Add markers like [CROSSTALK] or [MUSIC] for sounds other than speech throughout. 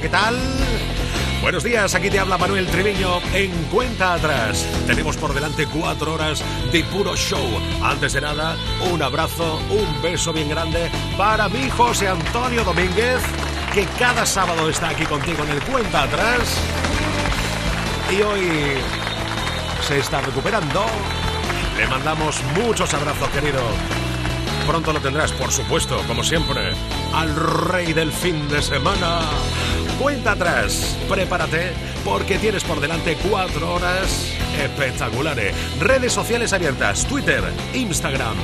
¿qué tal? Buenos días, aquí te habla Manuel Triviño en Cuenta Atrás. Tenemos por delante cuatro horas de puro show. Antes de nada, un abrazo, un beso bien grande para mi José Antonio Domínguez, que cada sábado está aquí contigo en el Cuenta Atrás. Y hoy se está recuperando. Le mandamos muchos abrazos, querido. Pronto lo tendrás, por supuesto, como siempre, al rey del fin de semana. Cuenta atrás, prepárate, porque tienes por delante cuatro horas espectaculares. Redes sociales abiertas, Twitter, Instagram,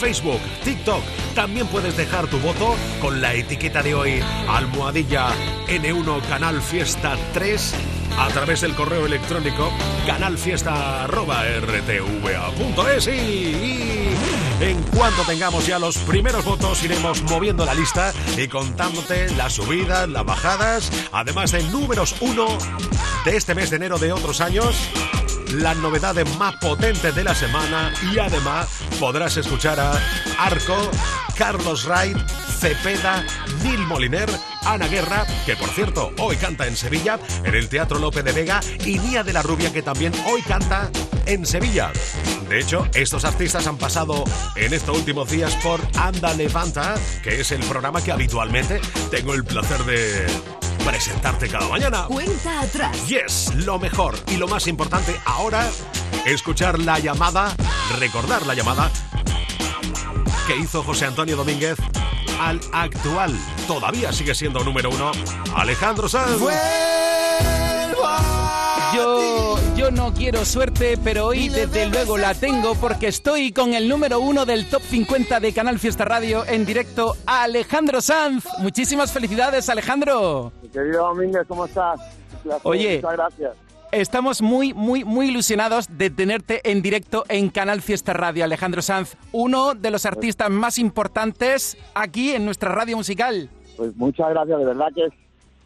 Facebook, TikTok. También puedes dejar tu voto con la etiqueta de hoy, almohadilla N1 Canal Fiesta 3 a través del correo electrónico canalfiesta.rtva.es y en cuanto tengamos ya los primeros votos iremos moviendo la lista y contándote las subidas, las bajadas, además de números uno de este mes de enero de otros años las novedades más potentes de la semana y además podrás escuchar a Arco, Carlos Wright, Cepeda, Nil Moliner, Ana Guerra, que por cierto hoy canta en Sevilla, en el Teatro Lope de Vega, y Nia de la Rubia, que también hoy canta en Sevilla. De hecho, estos artistas han pasado en estos últimos días por Anda Levanta, que es el programa que habitualmente tengo el placer de presentarte cada mañana. Cuenta atrás. Yes, lo mejor y lo más importante ahora, escuchar la llamada, recordar la llamada que hizo José Antonio Domínguez al actual, todavía sigue siendo número uno, Alejandro Sanz. Yo, yo no quiero suerte, pero hoy desde luego la tengo porque estoy con el número uno del Top 50 de Canal Fiesta Radio en directo, Alejandro Sanz. Muchísimas felicidades, Alejandro. Mi querido Domínguez, ¿cómo estás? Placer, Oye. Muchas gracias. Estamos muy, muy, muy ilusionados de tenerte en directo en Canal Fiesta Radio, Alejandro Sanz, uno de los artistas más importantes aquí en nuestra radio musical. Pues muchas gracias, de verdad que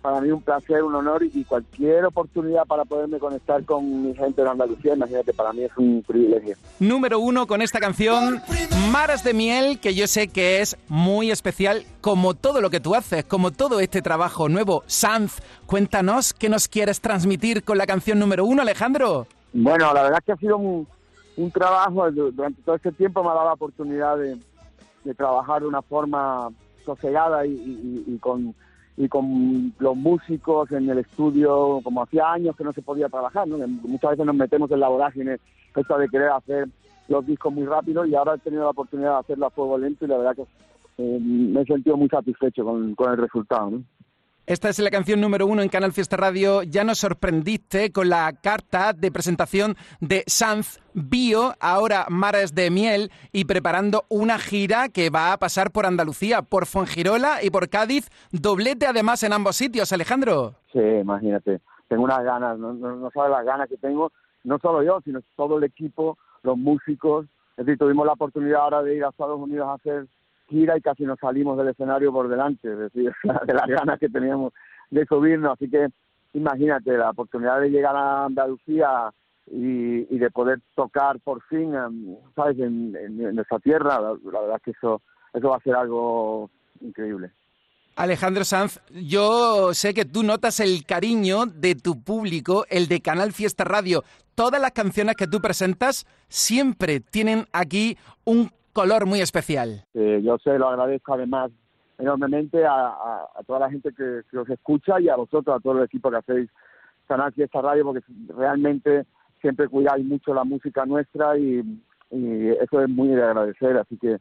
para mí un placer, un honor y cualquier oportunidad para poderme conectar con mi gente de Andalucía, imagínate, para mí es un privilegio. Número uno con esta canción, Maras de Miel, que yo sé que es muy especial, como todo lo que tú haces, como todo este trabajo nuevo. Sanz, cuéntanos qué nos quieres transmitir con la canción número uno, Alejandro. Bueno, la verdad es que ha sido un, un trabajo, du- durante todo este tiempo me ha dado la oportunidad de, de trabajar de una forma sosegada y, y- y con, y con los músicos en el estudio, como hacía años que no se podía trabajar, ¿no? Muchas veces nos metemos en la vorágine esta de querer hacer los discos muy rápido y ahora he tenido la oportunidad de hacerlo a fuego lento y la verdad que eh, me he sentido muy satisfecho con, con el resultado. Esta es la canción número uno en Canal Fiesta Radio. Ya nos sorprendiste con la carta de presentación de Sanz Bio, ahora Mares de Miel, y preparando una gira que va a pasar por Andalucía, por Fuengirola y por Cádiz. Doblete además en ambos sitios, Alejandro. Sí, imagínate. Tengo unas ganas, no, no, no sabes las ganas que tengo, no solo yo, sino todo el equipo, los músicos. Es decir, tuvimos la oportunidad ahora de ir a Estados Unidos a hacer gira y casi nos salimos del escenario por delante, es decir, [LAUGHS] de las ganas que teníamos de subirnos. Así que imagínate la oportunidad de llegar a Andalucía y, y de poder tocar por fin, em, ¿sabes?, en, en- en nuestra tierra. La, la verdad es que eso, eso va a ser algo increíble. Alejandro Sanz, yo sé que tú notas el cariño de tu público, el de Canal Fiesta Radio. Todas las canciones que tú presentas siempre tienen aquí un color muy especial. Eh, yo se lo agradezco además enormemente a, a- a toda la gente que, que os escucha y a vosotros, a todo el equipo que hacéis Canal Fiesta Radio, porque realmente siempre cuidáis mucho la música nuestra y, y eso es muy de agradecer, así que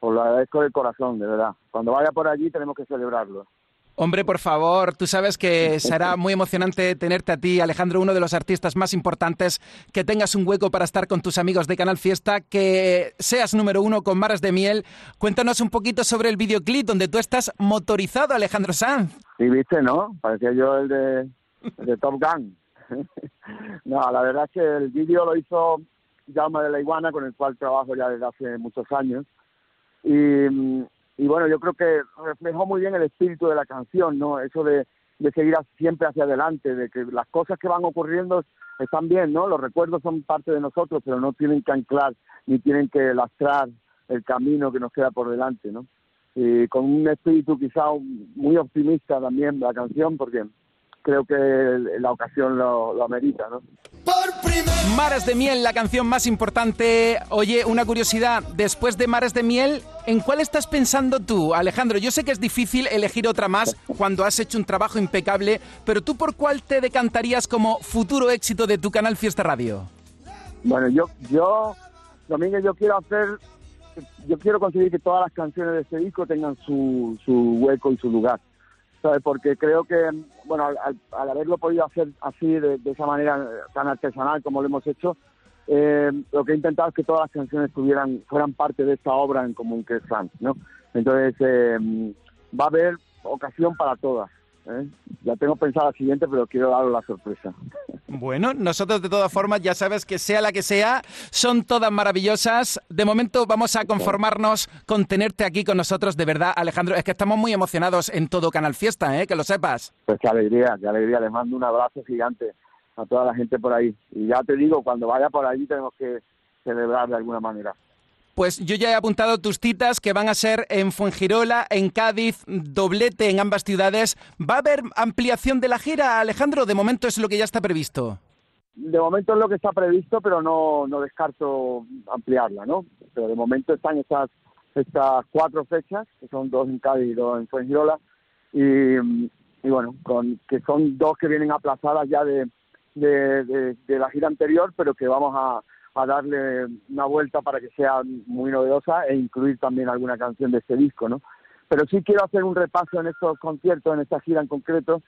os lo agradezco de corazón, de verdad. Cuando vaya por allí tenemos que celebrarlo. Hombre, por favor, tú sabes que será muy emocionante tenerte a ti, Alejandro, uno de los artistas más importantes, que tengas un hueco para estar con tus amigos de Canal Fiesta, que seas número uno con Maras de Miel. Cuéntanos un poquito sobre el videoclip donde tú estás motorizado, Alejandro Sanz. Sí, viste, ¿no? Parecía yo el de, Top Gun. [LAUGHS] no, la verdad es que el vídeo lo hizo Jaume de la Iguana, con el cual trabajo ya desde hace muchos años. Y, mm, y bueno, yo creo que reflejó muy bien el espíritu de la canción, ¿no? Eso de, de seguir siempre hacia adelante, de que las cosas que van ocurriendo están bien, ¿no? Los recuerdos son parte de nosotros, pero no tienen que anclar ni tienen que lastrar el camino que nos queda por delante, ¿no? y con un espíritu quizá muy optimista también la canción, porque creo que la ocasión lo, lo amerita, ¿no? Mares de Miel, la canción más importante. Oye, una curiosidad, después de Mares de Miel, ¿en cuál estás pensando tú, Alejandro? Yo sé que es difícil elegir otra más cuando has hecho un trabajo impecable, pero tú por cuál te decantarías como futuro éxito de tu canal Fiesta Radio? Bueno, yo, yo, Domingo, yo quiero hacer, yo quiero conseguir que todas las canciones de este disco tengan su, su hueco y su lugar. Porque creo que, bueno, al, haberlo podido hacer así, de, esa manera tan artesanal como lo hemos hecho, eh, lo que he intentado es que todas las canciones tuvieran, fueran parte de esta obra en común que es Franz, ¿no? Entonces, eh, va a haber ocasión para todas. ¿Eh? Ya tengo pensado la siguiente, pero quiero daros la sorpresa. Bueno, nosotros de todas formas, ya sabes que sea la que sea, son todas maravillosas. De momento vamos a conformarnos con tenerte aquí con nosotros, de verdad, Alejandro. Es que estamos muy emocionados en todo Canal Fiesta, ¿eh? que lo sepas. Pues qué alegría, qué alegría. Les mando un abrazo gigante a toda la gente por ahí. Y ya te digo, cuando vaya por ahí tenemos que celebrar de alguna manera. Pues yo ya he apuntado tus citas que van a ser en Fuengirola, en Cádiz, doblete en ambas ciudades. ¿Va a haber ampliación de la gira, Alejandro? De momento es lo que ya está previsto. De momento es lo que está previsto, pero no, no descarto ampliarla, ¿no? Pero de momento están estas, estas cuatro fechas, que son dos en Cádiz y dos en Fuengirola, y, bueno, con, que son dos que vienen aplazadas ya de, de la gira anterior, pero que vamos a, a darle una vuelta para que sea muy novedosa e incluir también alguna canción de este disco, ¿no? Pero sí quiero hacer un repaso en estos conciertos, en esta gira en concreto,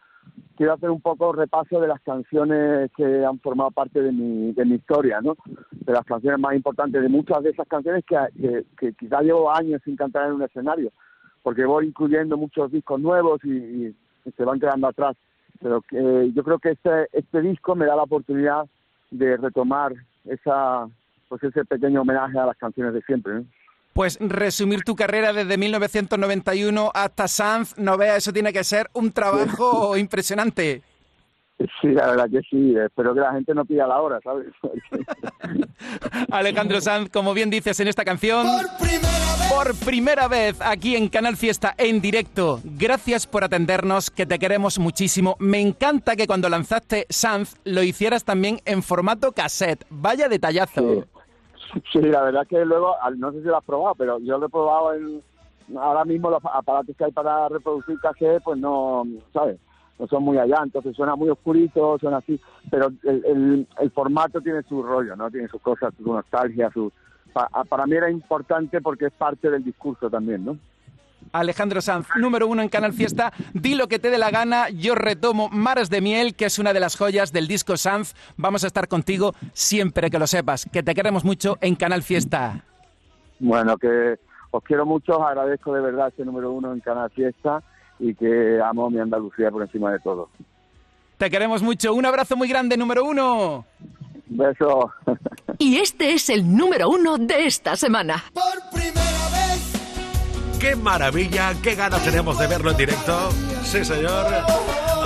quiero hacer un poco repaso de las canciones que han formado parte de mi, de mi historia, ¿no? De las canciones más importantes, de muchas de esas canciones que, que, que llevo años sin cantar en un escenario, porque voy incluyendo muchos discos nuevos y, se van quedando atrás. Pero que, yo creo que este, este disco me da la oportunidad de retomar esa pues ese pequeño homenaje a las canciones de siempre. Pues resumir tu carrera desde 1991 hasta Sanz, no vea, eso tiene que ser un trabajo [LAUGHS] impresionante. Sí, la verdad que sí. Espero que la gente no pida la hora, ¿sabes? [LAUGHS] Alejandro Sanz, como bien dices en esta canción, por primera, vez aquí en Canal Fiesta en directo. Gracias por atendernos, que te queremos muchísimo. Me encanta que cuando lanzaste Sanz lo hicieras también en formato cassette. Vaya detallazo. Sí, la verdad que luego, no sé si lo has probado, pero yo lo he probado en... Ahora mismo los aparatos que hay para reproducir cassette, pues no, ¿sabes? No son muy allá, entonces suena muy oscurito, suena así, pero el, el, formato tiene su rollo, ¿no? Tiene sus cosas, su nostalgia, su... para mí era importante porque es parte del discurso también, ¿no? Alejandro Sanz, número uno en Canal Fiesta. Di lo que te dé la gana. Yo retomo Mares de Miel, que es una de las joyas del disco Sanz. Vamos a estar contigo siempre que lo sepas. Que te queremos mucho en Canal Fiesta. Bueno, que os quiero mucho. Os agradezco de verdad este número uno en Canal Fiesta y que amo mi Andalucía por encima de todo. Te queremos mucho. Un abrazo muy grande, número uno. Beso. Y este es el número uno de esta semana. Por primera vez. ¡Qué maravilla! ¡Qué ganas tenemos de verlo en directo! Sí, señor.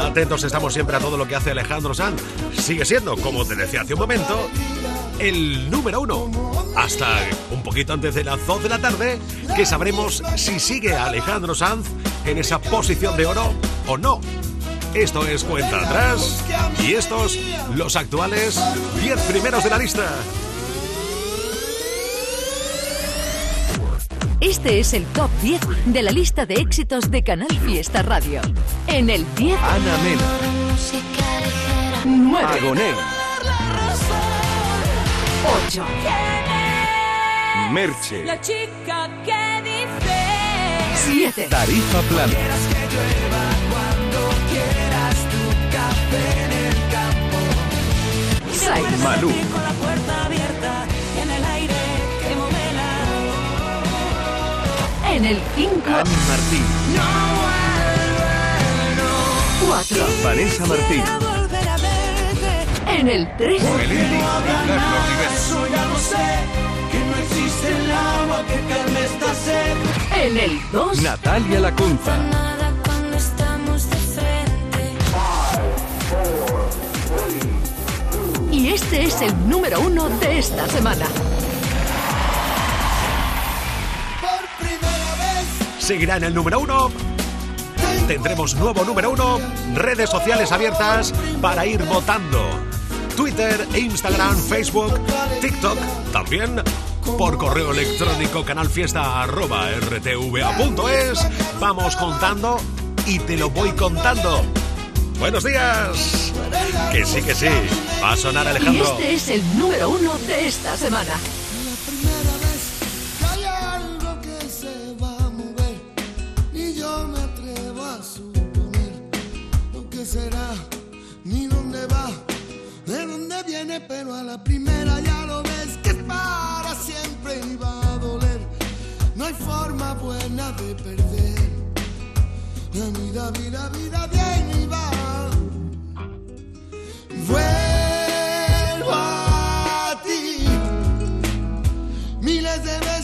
Atentos estamos siempre a todo lo que hace Alejandro Sanz. Sigue siendo, como te decía hace un momento, el número uno. Hasta poquito antes de las 2 de la tarde, que sabremos si sigue Alejandro Sanz en esa posición de oro o no. Esto es Cuenta Atrás y estos los actuales 10 primeros de la lista. Este es el top 10 de la lista de éxitos de Canal Fiesta Radio. En el 10, Ana Mena. 9, Agoné. 8, Merche. La chica que dice 7, Tarifa plana. que llueva cuando quieras tu café en el campo. 6, Malú. Con la puerta abierta en el aire que modela. en el 5, Ani Martín. 4, Vanessa Martín. En el 3, Melendi. y Carlos Rivera. Eso ya lo sé, que no existe el agua que calme esta sed. En el 2. Natalia Lacunza. Nada cuando estamos de frente. Y este es el número uno de esta semana. Por primera vez. Seguirá en el número uno tendremos nuevo número uno, redes sociales abiertas para ir votando. Twitter, e Instagram, Facebook, TikTok, también por correo electrónico canalfiesta.rtva.es. Vamos contando y te lo voy contando. Buenos días. Que sí, que sí. Va a sonar Alejandro. Y este es el número uno de esta semana. será, ni dónde va, de dónde viene, pero a la hay forma buena de perder. La vida, vida, vida de ahí me va. Vuelvo a ti miles de veces.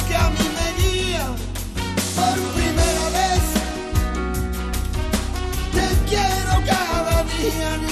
que a mí me guía por primera vez. Te quiero cada día.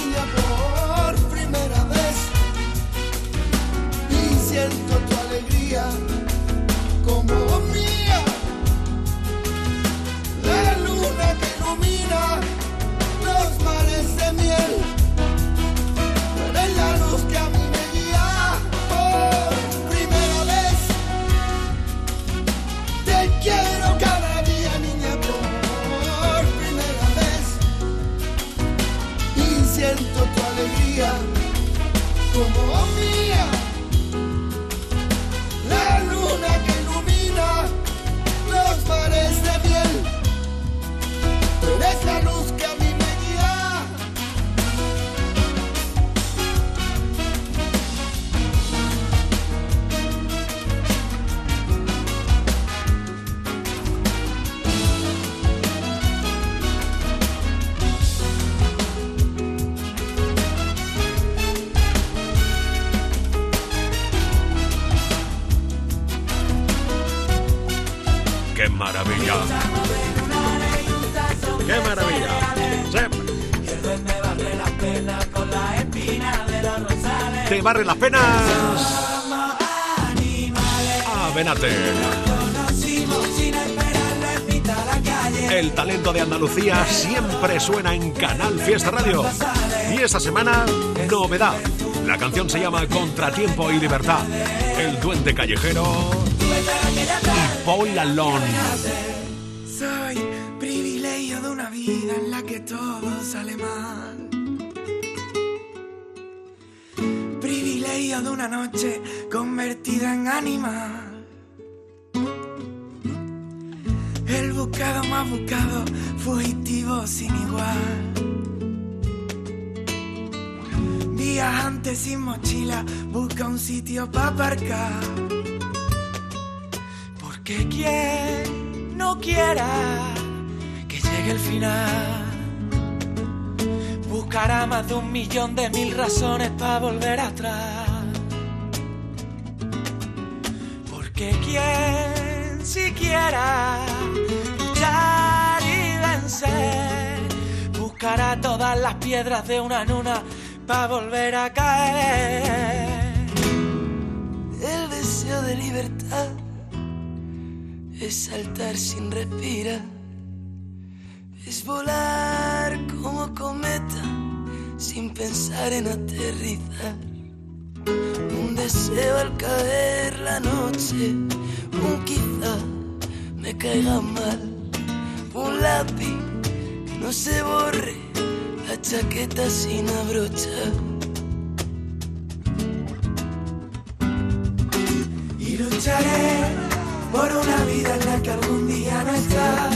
barre las penas. Avenate. Ah, El talento de Andalucía siempre suena en Canal Fiesta Radio. Y esta semana, novedad. La canción se llama Contratiempo y Libertad. El Duende Callejero y Paul Lalón. Soy privilegio de una vida en la que todo sale mal de una noche convertida en animal. El buscado más buscado, fugitivo sin igual. Viajante sin mochila, busca un sitio para aparcar. Porque quien no quiera que llegue el final, buscará más de un millón de mil razones para volver atrás. Porque quien siquiera luchar y vencer, buscará todas las piedras de una luna para volver a caer. El deseo de libertad es saltar sin respirar, es volar como cometa sin pensar en aterrizar. Un deseo al caer la noche, un quizá me caiga mal, un lápiz que no se borre, la chaqueta sin abrochar. Y lucharé por una vida en la que algún día no está.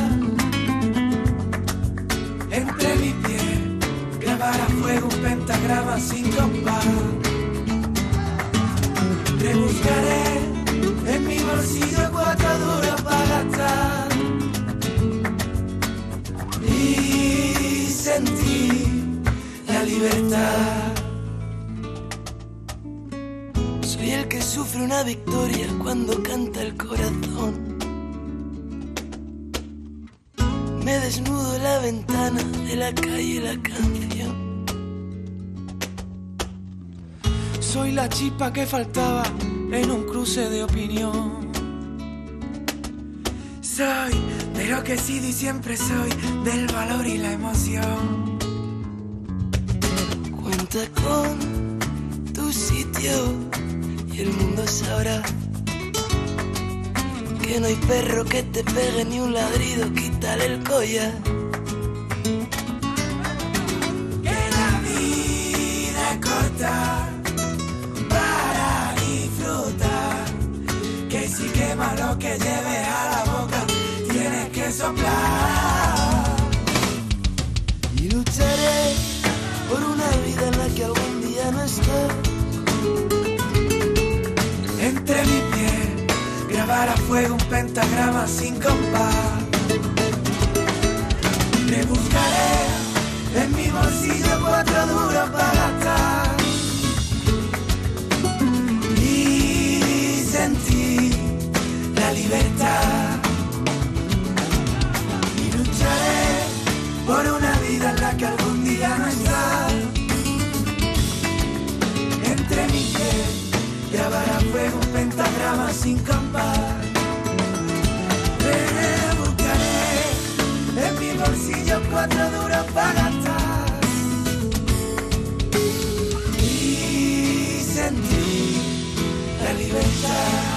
Entre mis pies, grabar a fuego un pentagrama sin compás. Rebuscaré en mi bolsillo cuatro duros para gastar. Y sentir la libertad. Soy el que sufre una victoria cuando canta el corazón. Me desnudo la ventana de la calle la canción. Soy la chispa que faltaba en un cruce de opinión. Soy de lo que sido y siempre soy, del valor y la emoción. Cuenta con tu sitio y el mundo sabrá que no hay perro que te pegue ni un ladrido, quítale el collar. Que la vida es corta quema lo que lleves a la boca, tienes que soplar. Y lucharé por una vida en la que algún día no esté. Entre mis pies, grabar a fuego un pentagrama sin compás. Rebuscaré en mi bolsillo cuatro duros para gastar. Libertad. Y lucharé por una vida en la que algún día no está. Entre mis pies grabar a fuego un pentagrama sin compás. Rebuscaré en mi bolsillo cuatro duros para gastar. Y sentir la libertad.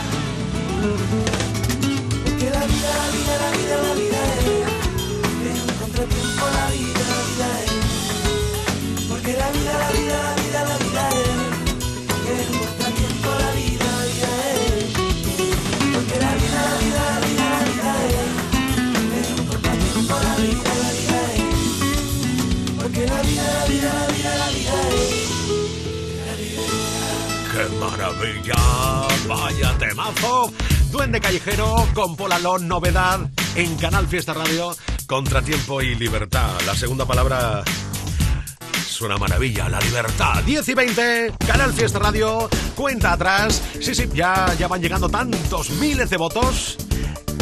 Maravilla! ¡Vaya temazo! Duende Callejero con Polalón, novedad en Canal Fiesta Radio, Contratiempo y Libertad. La segunda palabra es una maravilla, la libertad. 10 y 20, Canal Fiesta Radio, cuenta atrás. Sí, sí, ya, ya van llegando tantos miles de votos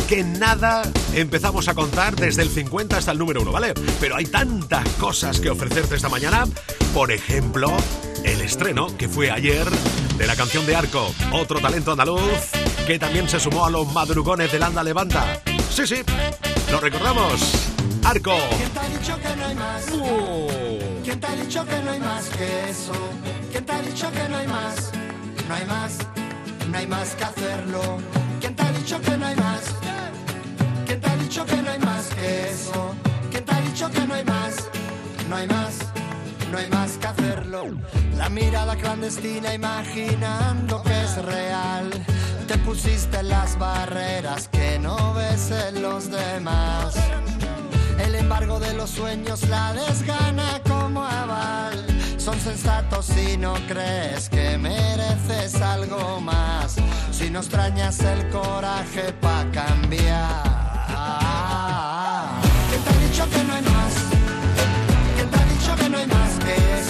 que nada empezamos a contar desde el 50 hasta el número 1, ¿vale? Pero hay tantas cosas que ofrecerte esta mañana. Por ejemplo, el estreno que fue ayer de la canción de Arco, otro talento andaluz que también se sumó a los madrugones del Anda Levanta. Sí, sí, lo recordamos. Arco. ¿Quién te ha dicho que no hay más? Uh. ¿Quién te ha dicho que no hay más que eso? ¿Quién te ha dicho que no hay más? No hay más, no hay más que hacerlo. ¿Quién te ha dicho que no hay más? ¿Quién te ha dicho que no hay más que eso? ¿Quién te ha dicho que no hay más? No hay más, no hay más que hacerlo. La mirada clandestina imaginando que es real. Te pusiste las barreras que no ves en los demás. El embargo de los sueños la desgana como aval. Son sensatos si no crees que mereces algo más. Si no extrañas el coraje pa' cambiar. ¿Quién te ha dicho que no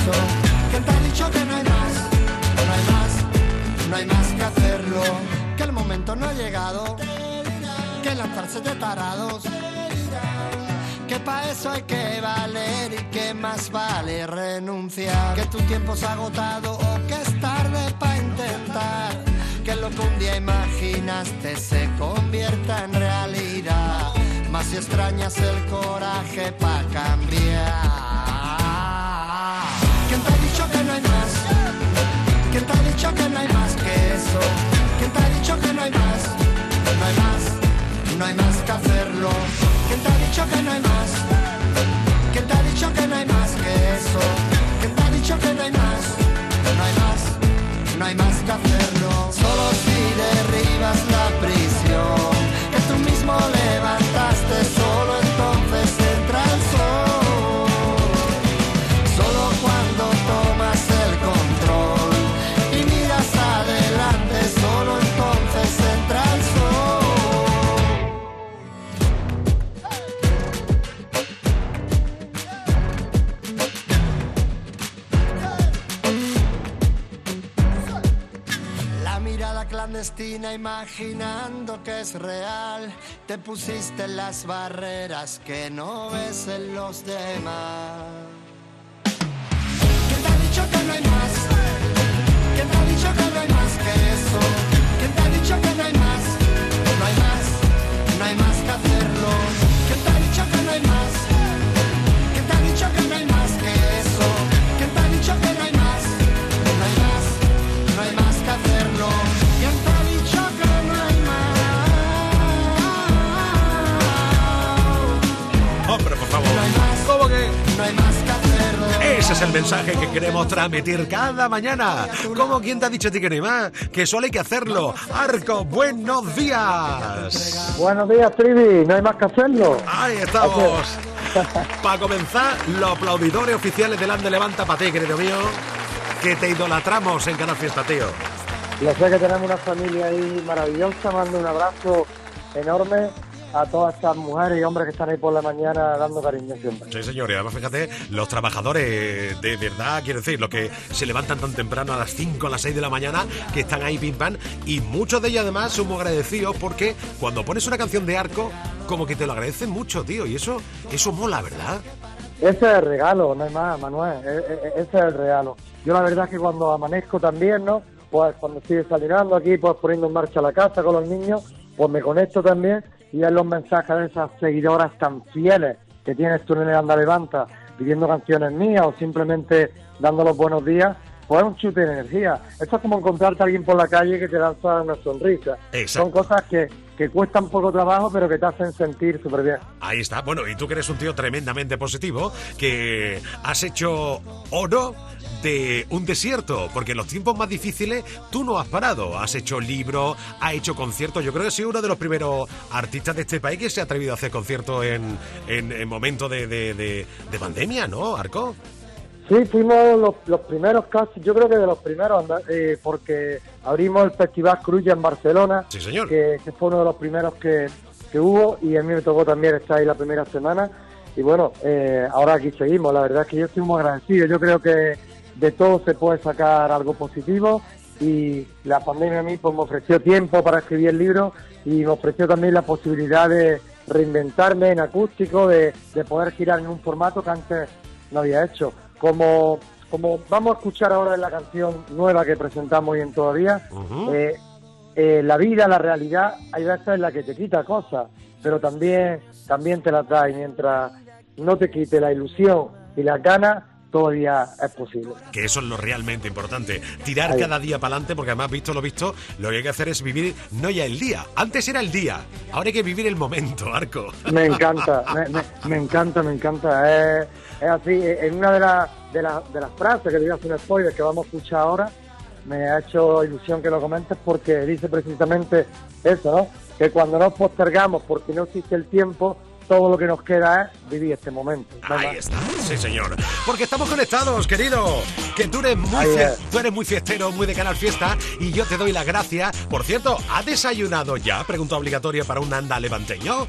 eso? ¿Quién te ha dicho que no hay más? No hay más, no hay más que hacerlo. Que el momento no ha llegado. Que lanzarse de tarados. Que pa' eso hay que valer y que más vale renunciar. Que tu tiempo ha agotado o que es tarde pa' intentar. Que lo que un día imaginaste se convierta en realidad. Más si extrañas el coraje pa' cambiar. ¿Quién te ha dicho que no hay más que eso? ¿Quién te ha dicho que no hay más? No hay más, no hay más que hacerlo. ¿Quién te ha dicho que no hay más? ¿Quién te ha dicho que no hay más que eso? ¿Quién te ha dicho que no hay más? No hay más, no hay más que hacerlo. Solo si derribas la prisión que tú mismo levantaste, imaginando que es real. Te pusiste las barreras que no ves en los demás. ¿Quién te ha dicho que no hay más? ¿Quién te ha dicho que no hay más que eso? ¿Quién te ha dicho que no hay más? No hay más, no hay más que hacerlo. ¿Quién te ha dicho que no hay más? Ese es el mensaje que queremos transmitir cada mañana. ¿Cómo quién te ha dicho a ti que no más? Que solo hay que hacerlo. Arco, buenos días. Buenos días, Trivi. No hay más que hacerlo. Ahí estamos. Para comenzar, los aplaudidores oficiales del Ande Levanta para ti, querido mío. Que te idolatramos en Canal Fiesta, tío. Lo sé que tenemos una familia ahí maravillosa. Mando un abrazo enorme a todas estas mujeres y hombres que están ahí por la mañana dando cariño siempre. Sí, señor, y además fíjate, los trabajadores de verdad, quiero decir, los que se levantan tan temprano a las 5, a las 6 de la mañana, que están ahí pim pam, y muchos de ellos además son muy agradecidos porque cuando pones una canción de arco, como que te lo agradecen mucho, tío, y eso, eso mola, ¿verdad? Ese es el regalo, no hay más, Manuel. E- e- e- Ese es el regalo. Yo la verdad es que cuando amanezco también, ¿no? Pues cuando estoy desayunando aquí, pues poniendo en marcha la casa con los niños, pues me conecto también y los mensajes de esas seguidoras tan fieles que tienes tú en el Anda Levanta, pidiendo canciones mías o simplemente dando los buenos días, pues es un chute de energía. Esto es como encontrarte a alguien por la calle que te lanza una sonrisa. Exacto. Son cosas que, que cuestan poco trabajo, pero que te hacen sentir súper bien. Ahí está. Bueno, y tú que eres un tío tremendamente positivo, que has hecho oro de un desierto, porque en los tiempos más difíciles tú no has parado. Has hecho libros, has hecho conciertos. Yo creo que soy uno de los primeros artistas de este país que se ha atrevido a hacer conciertos en, en, en momentos de, de, de- de pandemia, ¿no, Arco? Sí, fuimos los, los primeros casi, yo creo que de los primeros, eh, porque abrimos el Festival Cruya en Barcelona, Sí, señor. que, que fue uno de los primeros que, que hubo y a mí me tocó también estar ahí la primera semana. Y bueno, eh, ahora aquí seguimos, la verdad es que yo estoy muy agradecido, yo creo que de todo se puede sacar algo positivo y la pandemia a mí pues, me ofreció tiempo para escribir el libro y me ofreció también la posibilidad de reinventarme en acústico, de, de poder girar en un formato que antes no había hecho. Como, como vamos a escuchar ahora en la canción nueva que presentamos hoy en Todavía, Ujú. eh, eh, la vida, la realidad, hay veces en la que te quita cosas, pero también, también te las da y mientras no te quite la ilusión y las ganas, todavía es posible. Que eso es lo realmente importante. Tirar Ahí. cada día para adelante, porque además, visto lo visto, lo que hay que hacer es vivir no ya el día. Antes era el día, ahora hay que vivir el momento, Arco. Me encanta, me, me- me encanta, me encanta. Es, es así, en una de, las de la, de las frases que digas un spoiler que vamos a escuchar ahora, me ha hecho ilusión que lo comentes porque dice precisamente eso, ¿no? Que cuando nos postergamos porque no existe el tiempo, todo lo que nos queda es vivir este momento. Ahí está, sí señor. Porque estamos conectados, querido. Que tú eres muy tú eres muy fiestero, muy de Canal Fiesta y yo te doy las gracias. Por cierto, ¿ha desayunado ya? Pregunta obligatoria para un anda levanteño.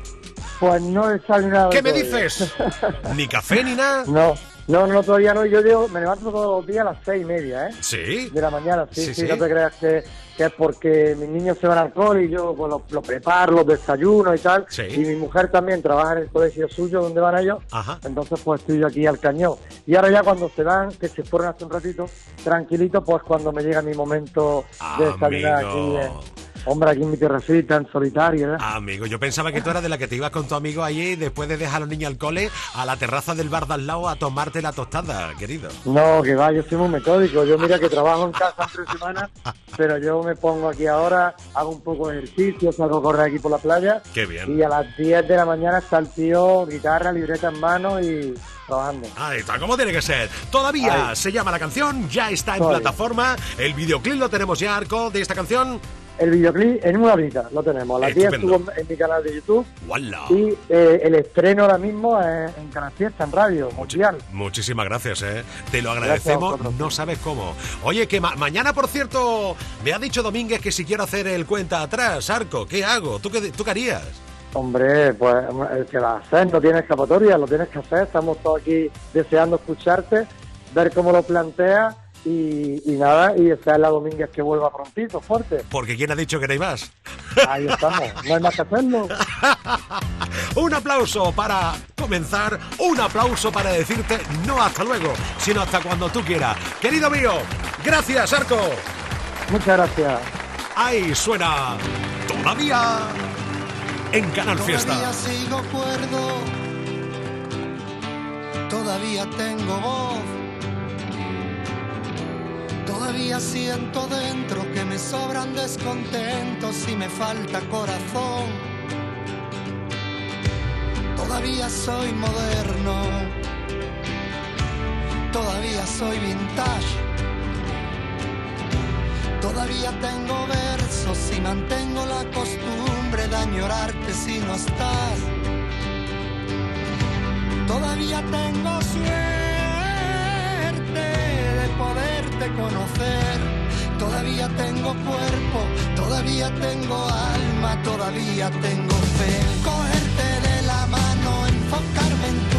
Pues no he desayunado ¿Qué me dices? [LAUGHS] Ni café ni nada. No, no, no, todavía no. Yo digo, me levanto todos los días a las seis y media, ¿eh? Sí. De la mañana, sí, Sí, sí, sí. no te creas que, que es porque mis niños se van al cole y yo pues, lo, lo preparo, los desayunos y tal. Sí. Y mi mujer también trabaja en el colegio suyo donde van ellos. Ajá. Entonces pues estoy yo aquí al cañón. Y ahora ya cuando se van, que se fueron hace un ratito, tranquilito, pues cuando me llega mi momento de desayunar Amigo. aquí, eh, hombre, aquí en mi terracita, en solitario, ¿eh? Amigo, yo pensaba que tú eras de la que te ibas con tu amigo allí después de dejar a los niños al cole a la terraza del bar de al lado a tomarte la tostada, querido. No, que va, yo soy muy metódico. Yo mira que trabajo en casa tres semanas, [LAUGHS] pero yo me pongo aquí ahora, hago un poco de ejercicio, salgo a correr aquí por la playa. Qué bien. Y a las 10 de la mañana está el tío, guitarra, libreta en mano y trabajando. Ahí está, como tiene que ser. Todavía Ahí. se llama la canción, ya está en Todavía. plataforma. El videoclip lo tenemos ya, Arco, de esta canción. El videoclip en una horita lo tenemos. A las 10 Estupendo. estuvo en mi canal de YouTube ¡Wala! y eh, el estreno ahora mismo es en Canal Fiesta, en radio, mundial. Muchísimas gracias, ¿eh? Te lo agradecemos, no sabes cómo. Oye, que ma- mañana, por cierto, me ha dicho Domínguez que si quiero hacer el cuenta atrás, Arco, ¿qué hago? ¿Tú qué, tú qué harías? Hombre, pues el que va a hacer, no tiene escapatoria, lo tienes que hacer. Estamos todos aquí deseando escucharte, ver cómo lo planteas y, y nada, y desear la Domínguez que vuelva prontito, fuerte. Porque ¿quién ha dicho que no hay más? Ahí estamos, no hay más que hacerlo. [LAUGHS] Un aplauso para comenzar, un aplauso para decirte no hasta luego, sino hasta cuando tú quieras. Querido mío, gracias, Arco. Muchas gracias. Ahí suena todavía en Canal Fiesta. Todavía sigo cuerdo, todavía tengo voz, todavía siento dentro que me sobran descontentos y me falta corazón. Todavía soy moderno, todavía soy vintage. Todavía tengo versos y mantengo la costumbre de añorarte si no estás. Todavía tengo suerte de conocer. Todavía tengo cuerpo, todavía tengo alma, todavía tengo fe. Cogerte de la mano, enfocarme en tu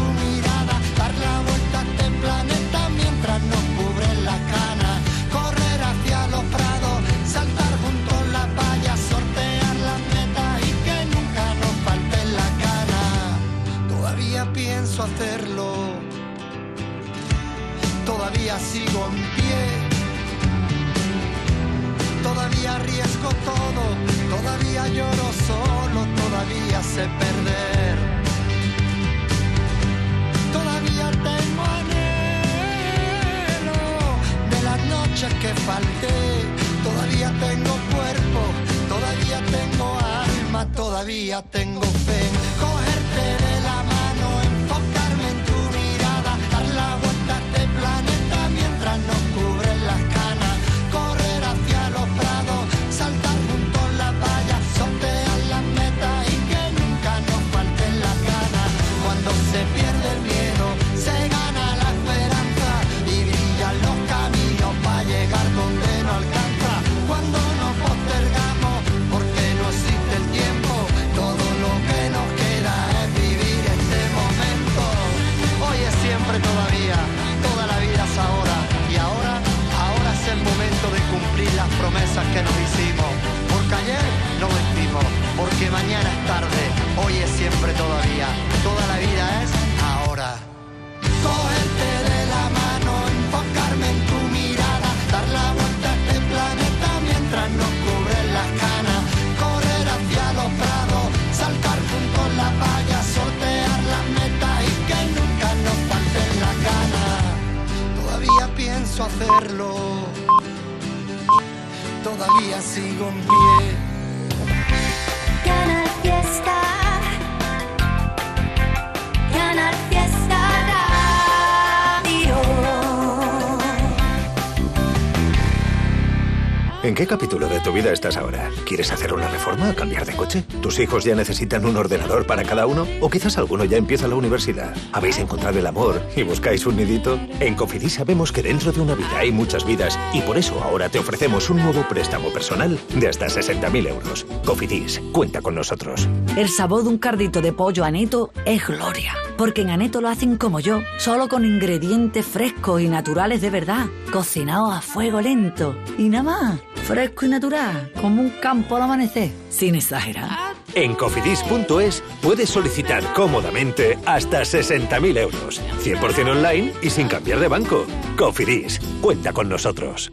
¿En qué capítulo de tu vida estás ahora? ¿Quieres hacer una reforma o cambiar de coche? ¿Tus hijos ya necesitan un ordenador para cada uno? ¿O quizás alguno ya empieza la universidad? ¿Habéis encontrado el amor y buscáis un nidito? En Cofidis sabemos que dentro de una vida hay muchas vidas y por eso ahora te ofrecemos un nuevo préstamo personal de hasta 60.000 euros. Cofidis, cuenta con nosotros. El sabor de un cardito de pollo aneto es gloria. Porque en Aneto lo hacen como yo, solo con ingredientes frescos y naturales de verdad, cocinados a fuego lento. Y nada más, fresco y natural, como un campo al amanecer, sin exagerar. En cofidis.es puedes solicitar cómodamente hasta 60.000 euros, 100% online y sin cambiar de banco. Cofidis, cuenta con nosotros.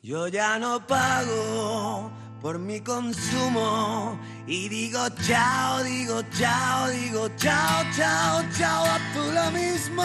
Yo ya no pago por mi consumo y digo chao, digo chao, digo chao, chao, chao, a tú lo mismo.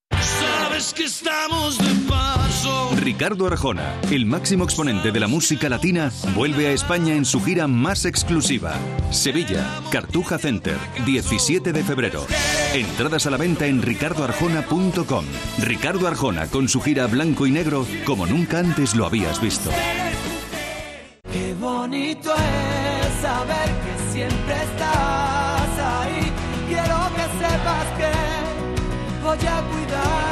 Que estamos de paso. Ricardo Arjona, el máximo exponente de la música latina, vuelve a España en su gira más exclusiva. Sevilla, Cartuja Center, 17 de febrero. Entradas a la venta en ricardoarjona.com. Ricardo Arjona con su gira blanco y negro como nunca antes lo habías visto. Qué bonito es saber que siempre estás ahí. Quiero que sepas que voy a cuidar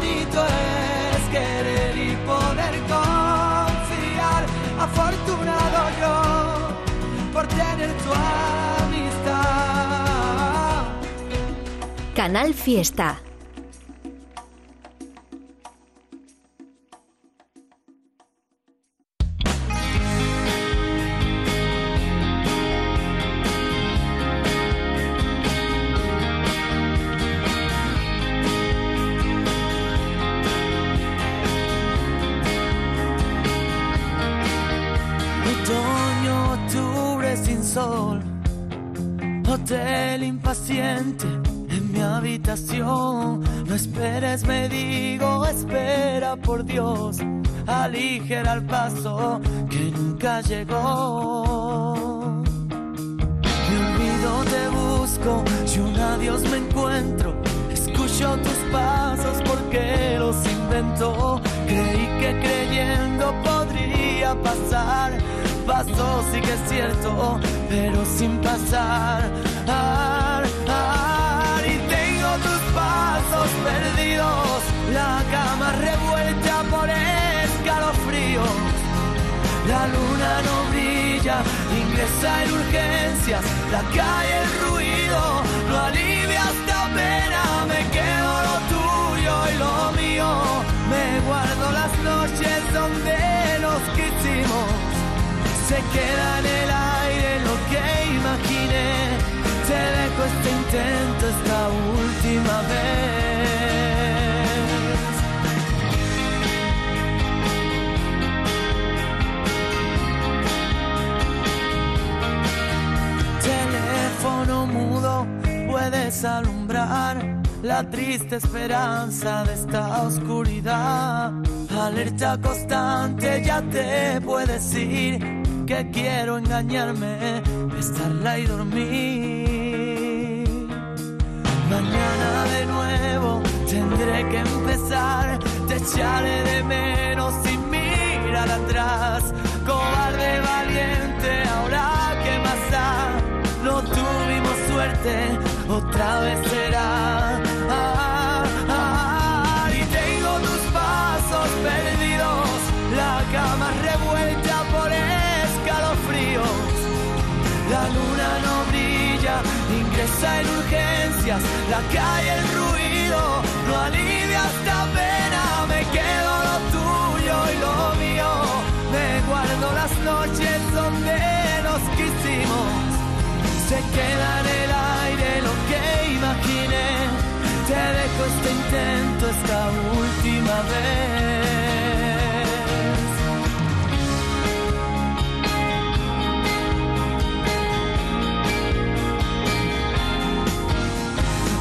bonito es querer y poder confiar. Afortunado yo por tener tu amistad. Canal Fiesta. Llegó. Mi olvido te busco, si un adiós me encuentro, escucho tus pasos porque los invento. Creí que creyendo podría pasar, pasó sí que es cierto, pero sin pasar. Ar, ar, y tengo tus pasos perdidos, la La luna no brilla, ingresa en urgencias, la calle el ruido, no alivia esta pena, me quedo lo tuyo y lo mío, me guardo las noches donde nos quisimos, se queda en el aire lo que imaginé, te dejo este intento esta última vez. Puedes la triste esperanza de esta oscuridad. Alerta constante ya te puedes ir que quiero engañarme, estarla y dormir. Mañana de nuevo tendré que empezar, te echaré de menos sin mirar atrás. Cobarde valiente, ahora que más da, no tuvimos suerte, otra vez será. Ah, ah, y tengo tus pasos perdidos, la cama revuelta por escalofríos. La luna no brilla, ingresa en urgencias, la calle el ruido, no alivia esta pena, me quedo lo tuyo y lo mío, me guardo las noches donde nos quisimos, se queda en te dejo este intento esta última vez.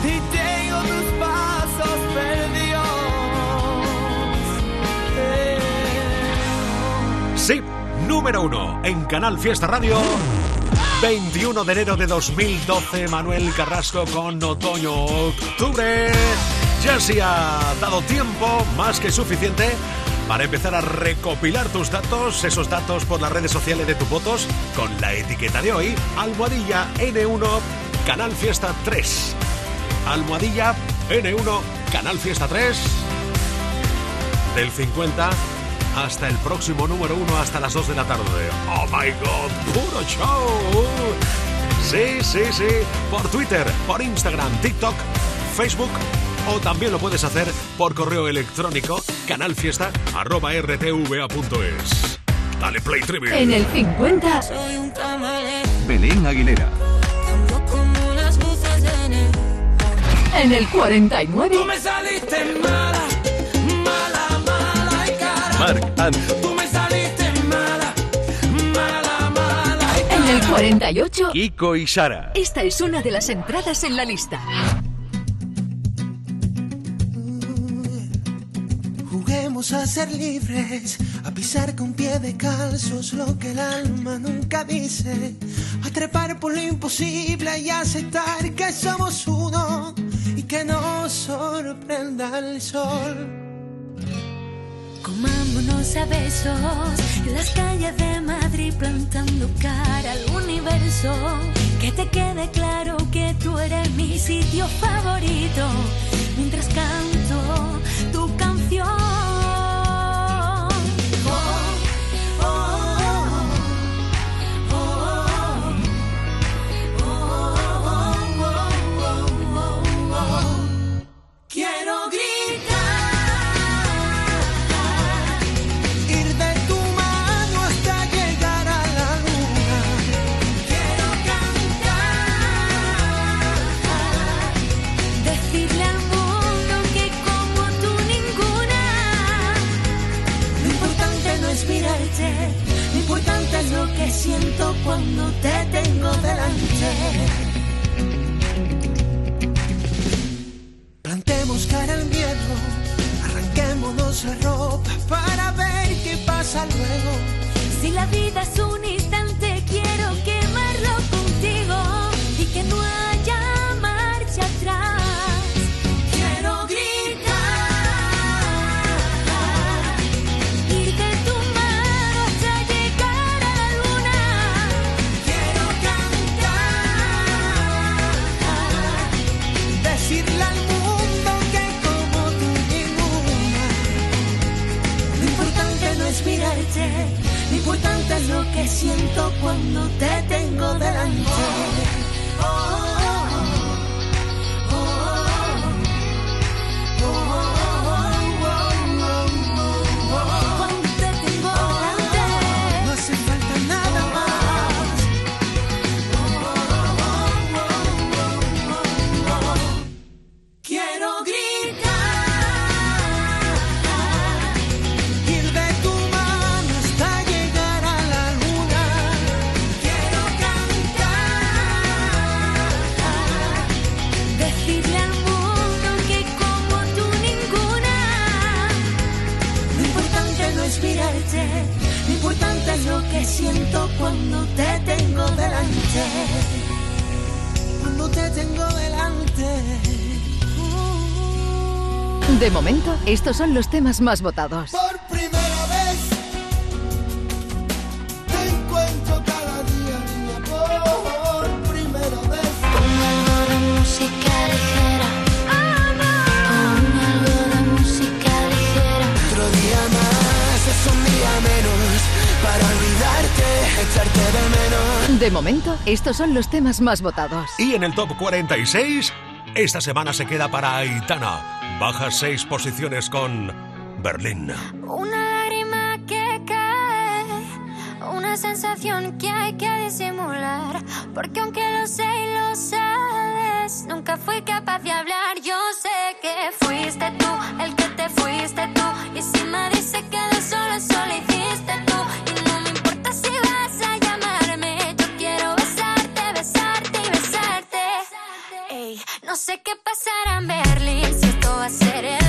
y tus pasos perdidos. Eh, Sí, número uno en Canal Fiesta Radio. 21 de enero de 2012, Manuel Carrasco con Otoño Octubre. Ya se ha dado tiempo más que suficiente para empezar a recopilar tus datos, esos datos por las redes sociales de tus votos, con la etiqueta de hoy, Almohadilla N1 Canal Fiesta 3. Almohadilla N1 Canal Fiesta 3. Del 50 hasta el próximo número 1 hasta las 2 de la tarde. Oh my god, puro show. Sí, sí, sí. Por Twitter, por Instagram, TikTok, Facebook o también lo puedes hacer por correo electrónico canalfiesta.rtva.es. Dale play trivia. En el 50. Belén Aguilera. En el 49. Tú me saliste mala Anthony. Tú me saliste mala, mala, mala En el 48. Kiko y Sara. Esta es una de las entradas en la lista. Juguemos a ser libres, a pisar con pie de calzos lo que el alma nunca dice, a trepar por lo imposible y aceptar que somos uno y que nos sorprenda el sol. Comámonos a besos en las calles de Madrid plantando cara al universo. Que te quede claro que tú eres mi sitio favorito mientras canto siento cuando te tengo delante. Plantemos cara al miedo, arranquémonos la ropa para ver qué pasa luego. Si la vida es un siento cuando te tengo delante. Estos son los temas más votados. Por primera vez te encuentro cada día, niña. Por primera vez. Pon algo de música ligera. Pon algo de música ligera. Otro día más es un día menos para olvidarte, echarte de menos. De momento, estos son los temas más votados. Y en el top 46, esta semana se queda para Aitana. Baja seis posiciones con Berlín. Una lágrima que cae, una sensación que hay que disimular. Porque aunque lo sé y lo sabes, nunca fui capaz de hablar. Yo sé que fuiste tú el que te fuiste tú. Y si me dice que de solo solo hiciste tú. Y no me importa si vas sé qué pasará en Berlín, si esto va a ser el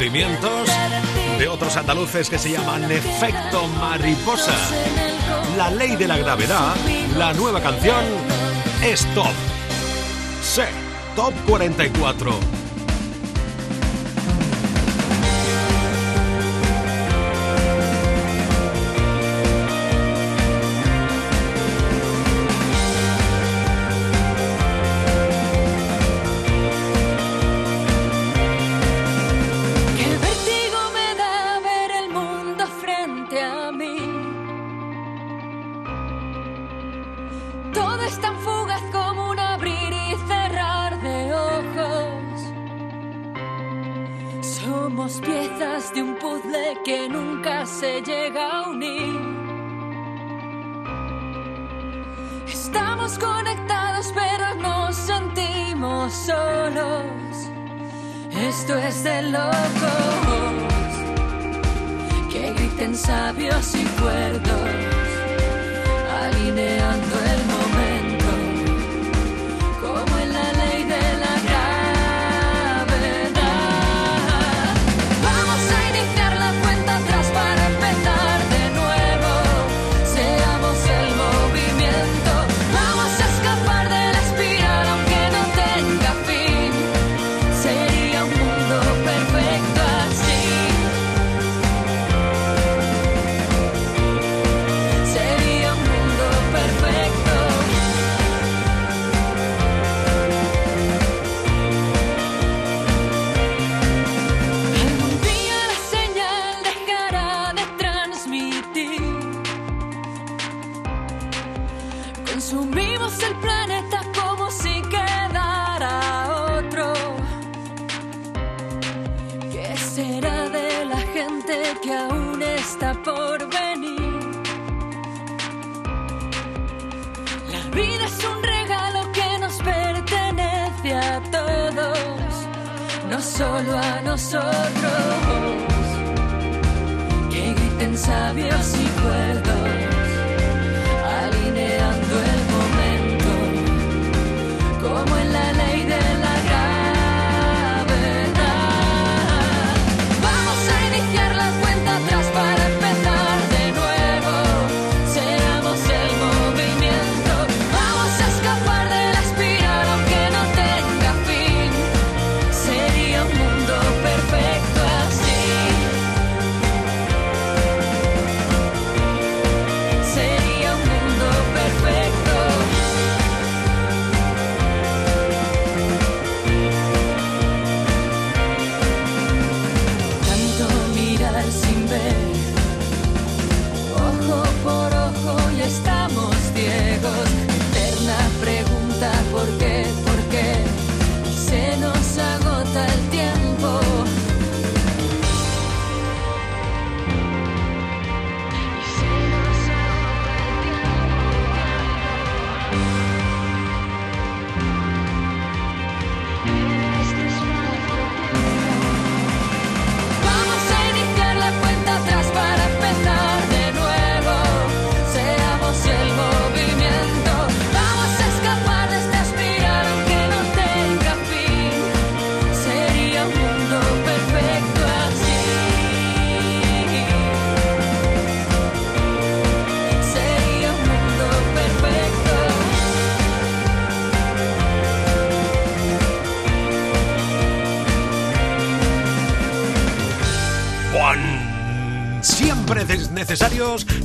de otros andaluces que se llaman Efecto Mariposa. La ley de la gravedad, la nueva canción es top. Sí, top 44 Estamos conectados pero nos sentimos solos. Esto es de locos. Que griten sabios y cuerdos. solo a nosotros. Que griten sabios y cuerdos.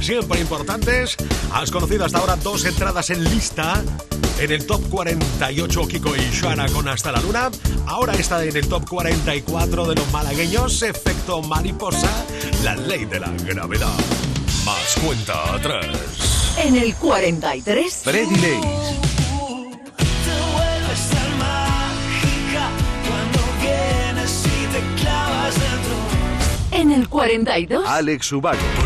siempre importantes. Has conocido hasta ahora dos entradas en lista. En el top 48, Kiko y Shana con Hasta la Luna. Ahora está en el top 44 de los malagueños, Efecto Mariposa, la ley de la gravedad. Más cuenta atrás. En el 43, Freddy Lace. En el 42, Alex Ubago.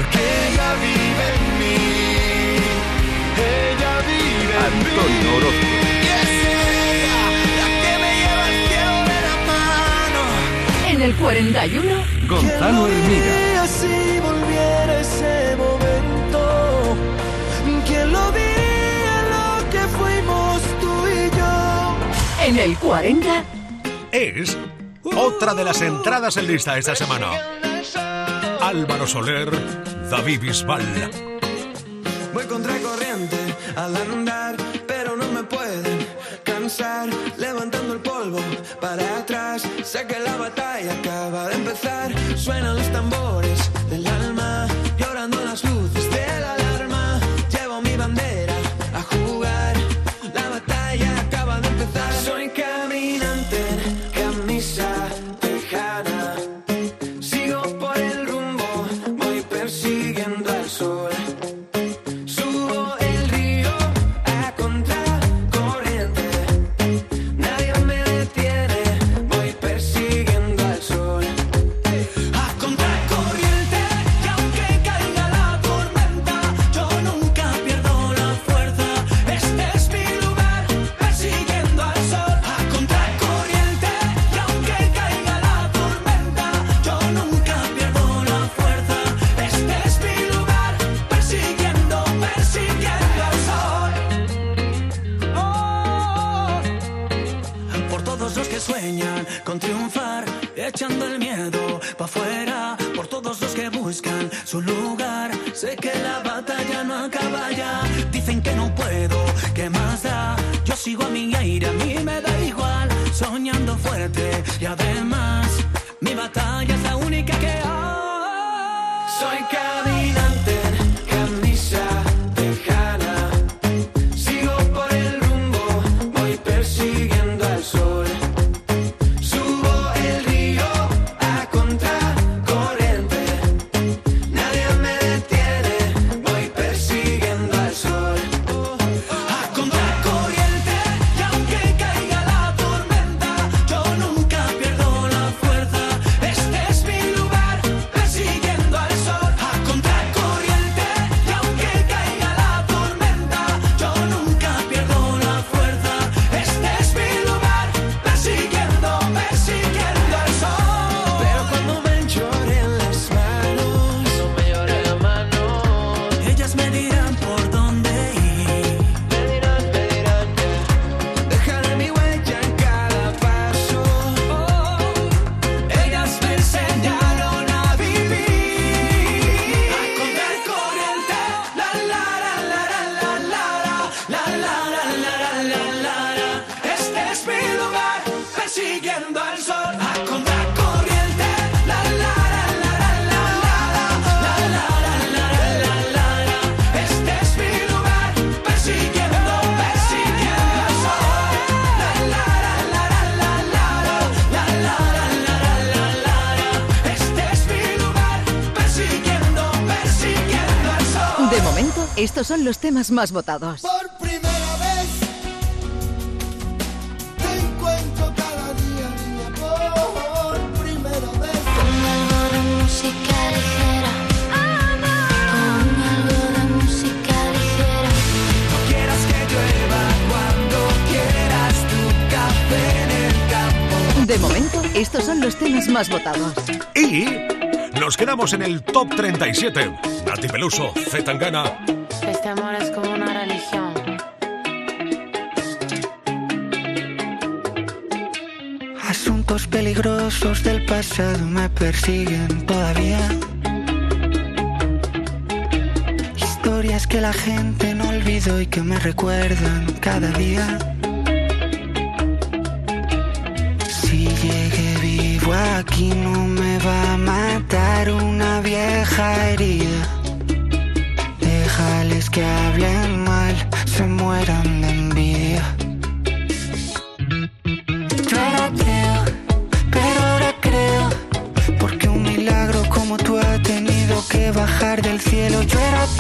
41 Gonzalo Hermida. si volviera ese momento? ¿Quién lo diría lo que fuimos tú y yo? En el 40 Es otra de las entradas en lista esta semana. Álvaro Soler, David Bisbal. Voy contracorriente al andar, sé que la batalla acaba de empezar. Suenan los tambores mi batalla es la única que hay. Soy caminante, son los temas más votados. Por primera vez te encuentro cada día, niña, por primera vez. Con algo de música ligera. Con algo de música ligera. No quieras que llueva cuando quieras tu café en el campo. De momento, estos son los temas más votados. Y nos quedamos en el top 37. Nati Peluso, Zetangana. Este amor es como una religión. Asuntos peligrosos del pasado me persiguen todavía. Historias que la gente no olvidó y que me recuerdan cada día. Si llegué vivo aquí no me va a matar una vieja herida. Que hablen mal, se mueran de envidia. Yo era ateo, pero ahora creo, porque un milagro como tú ha tenido que bajar del cielo. Yo era ateo,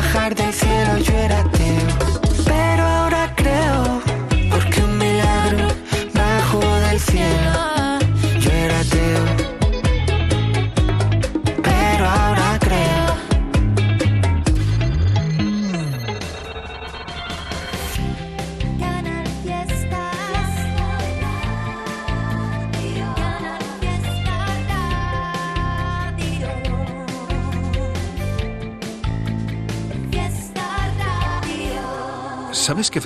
bajar del cielo. Yo era ateo,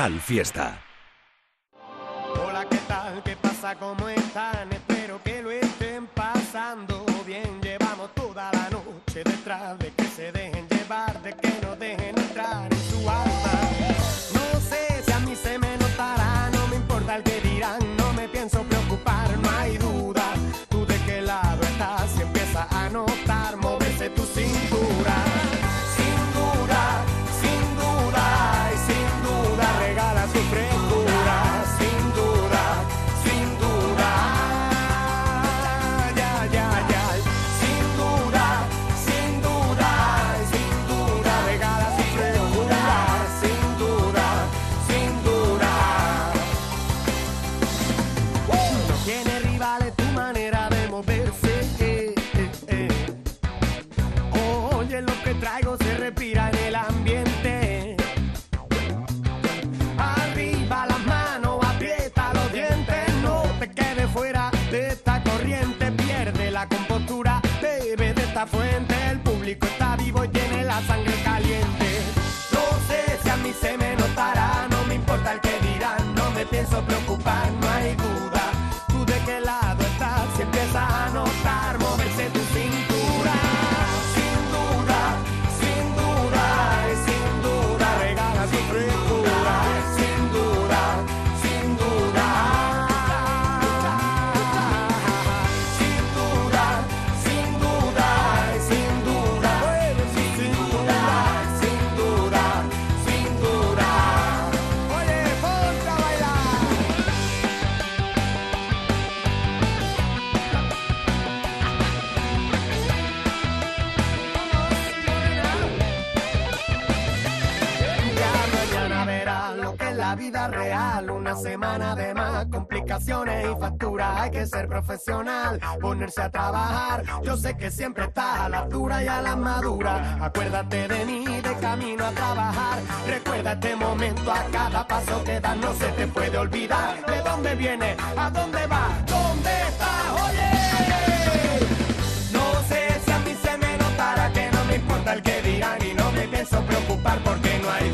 Canal Fiesta. Hay que ser profesional, ponerse a trabajar. Yo sé que siempre estás a la dura y a la madura. Acuérdate de mí de camino a trabajar. Recuerda este momento a cada paso que das. No se te puede olvidar de dónde viene, a dónde va, dónde estás. Oye. No sé si a mí se me notará que no me importa el que dirán y no me pienso preocupar porque no hay